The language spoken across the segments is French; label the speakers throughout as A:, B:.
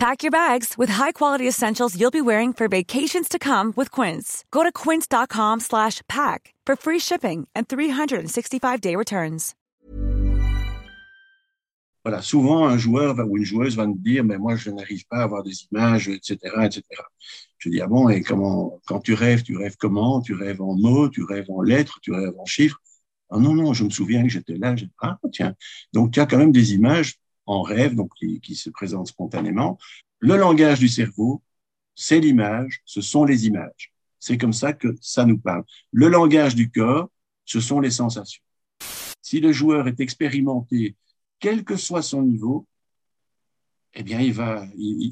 A: Pack your bags with high-quality essentials you'll be wearing for vacations to come with Quince. Go to quince.com slash pack for free shipping and 365-day returns.
B: Voilà, souvent un joueur ou une joueuse va me dire, mais moi je n'arrive pas à avoir des images, etc., etc. Je dis, ah bon, et comment, quand tu rêves, tu rêves comment? Tu rêves en mots, tu rêves en lettres, tu rêves en chiffres? Ah non, non, je me souviens que j'étais là, ah tiens. Donc tu as quand même des images en rêve, donc qui, se présentent spontanément. Le langage du cerveau, c'est l'image, ce sont les images. C'est comme ça que ça nous parle. Le langage du corps, ce sont les sensations. Si le joueur est expérimenté, quel que soit son niveau, eh bien, il va,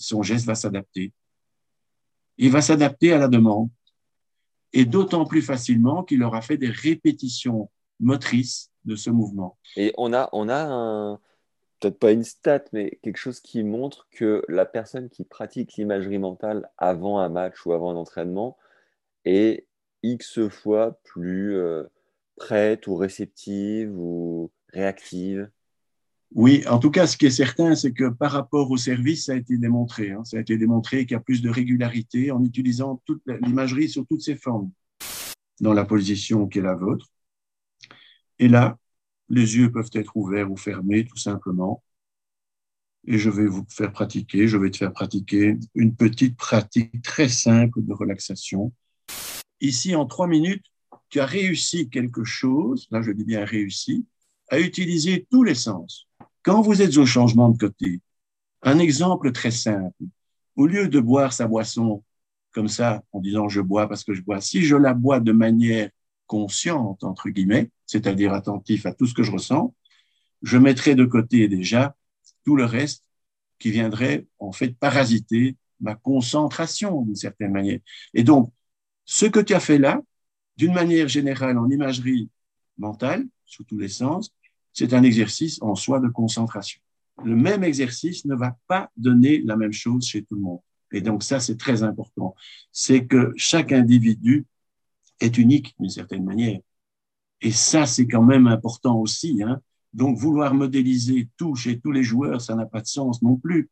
B: son geste va s'adapter. Il va s'adapter à la demande. Et d'autant plus facilement qu'il aura fait des répétitions motrices de ce mouvement.
C: Et on a, on a un, peut-être pas une stat, mais quelque chose qui montre que la personne qui pratique l'imagerie mentale avant un match ou avant un entraînement est X fois plus euh, prête ou réceptive ou réactive
B: Oui, en tout cas, ce qui est certain, c'est que par rapport au service, ça a été démontré. Hein. ça a été démontré qu'il y a plus de régularité en utilisant toute l'imagerie sur toutes ses formes dans la position qui est la vôtre. Et là, les yeux peuvent être ouverts ou fermés, tout simplement. Et je vais vous faire pratiquer, je vais te faire pratiquer une petite pratique très simple de relaxation. Ici, en trois minutes, tu as réussi quelque chose, là je dis bien réussi, à utiliser tous les sens. Quand vous êtes au changement de côté, un exemple très simple, au lieu de boire sa boisson comme ça, en disant je bois parce que je bois, si je la bois de manière consciente, entre guillemets, c'est-à-dire attentif à tout ce que je ressens, je mettrai de côté déjà tout le reste qui viendrait en fait parasiter ma concentration d'une certaine manière. Et donc, ce que tu as fait là, d'une manière générale en imagerie mentale, sous tous les sens, c'est un exercice en soi de concentration. Le même exercice ne va pas donner la même chose chez tout le monde. Et donc ça, c'est très important. C'est que chaque individu est unique d'une certaine manière. Et ça, c'est quand même important aussi. Hein. Donc, vouloir modéliser tout chez tous les joueurs, ça n'a pas de sens non plus.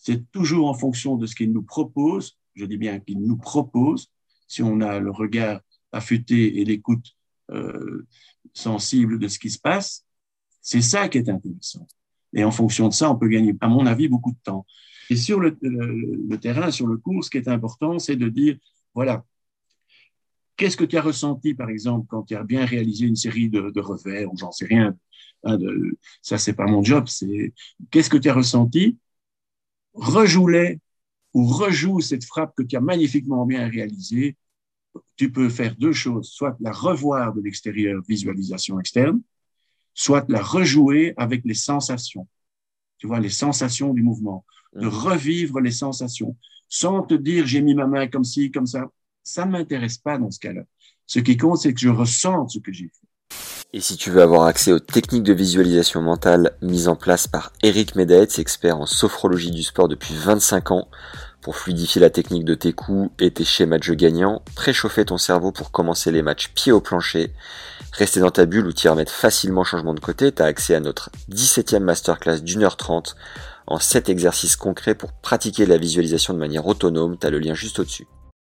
B: C'est toujours en fonction de ce qu'ils nous proposent. Je dis bien qu'ils nous proposent. Si on a le regard affûté et l'écoute euh, sensible de ce qui se passe, c'est ça qui est intéressant. Et en fonction de ça, on peut gagner, à mon avis, beaucoup de temps. Et sur le, le terrain, sur le cours, ce qui est important, c'est de dire, voilà, Qu'est-ce que tu as ressenti, par exemple, quand tu as bien réalisé une série de, de revers, ou j'en sais rien, hein, de, ça c'est pas mon job, c'est qu'est-ce que tu as ressenti? Rejoue-les ou rejoue cette frappe que tu as magnifiquement bien réalisée. Tu peux faire deux choses, soit la revoir de l'extérieur, visualisation externe, soit la rejouer avec les sensations. Tu vois, les sensations du mouvement, de mmh. revivre les sensations, sans te dire j'ai mis ma main comme ci, comme ça ça ne m'intéresse pas dans ce cas-là. Ce qui compte, c'est que je ressens ce que j'ai fait.
C: Et si tu veux avoir accès aux techniques de visualisation mentale mises en place par Eric Medaetz, expert en sophrologie du sport depuis 25 ans, pour fluidifier la technique de tes coups et tes schémas de jeu gagnants, préchauffer ton cerveau pour commencer les matchs pied au plancher, rester dans ta bulle ou t'y remettre facilement changement de côté, tu as accès à notre 17e masterclass d'une heure trente en 7 exercices concrets pour pratiquer la visualisation de manière autonome, tu as le lien juste au-dessus.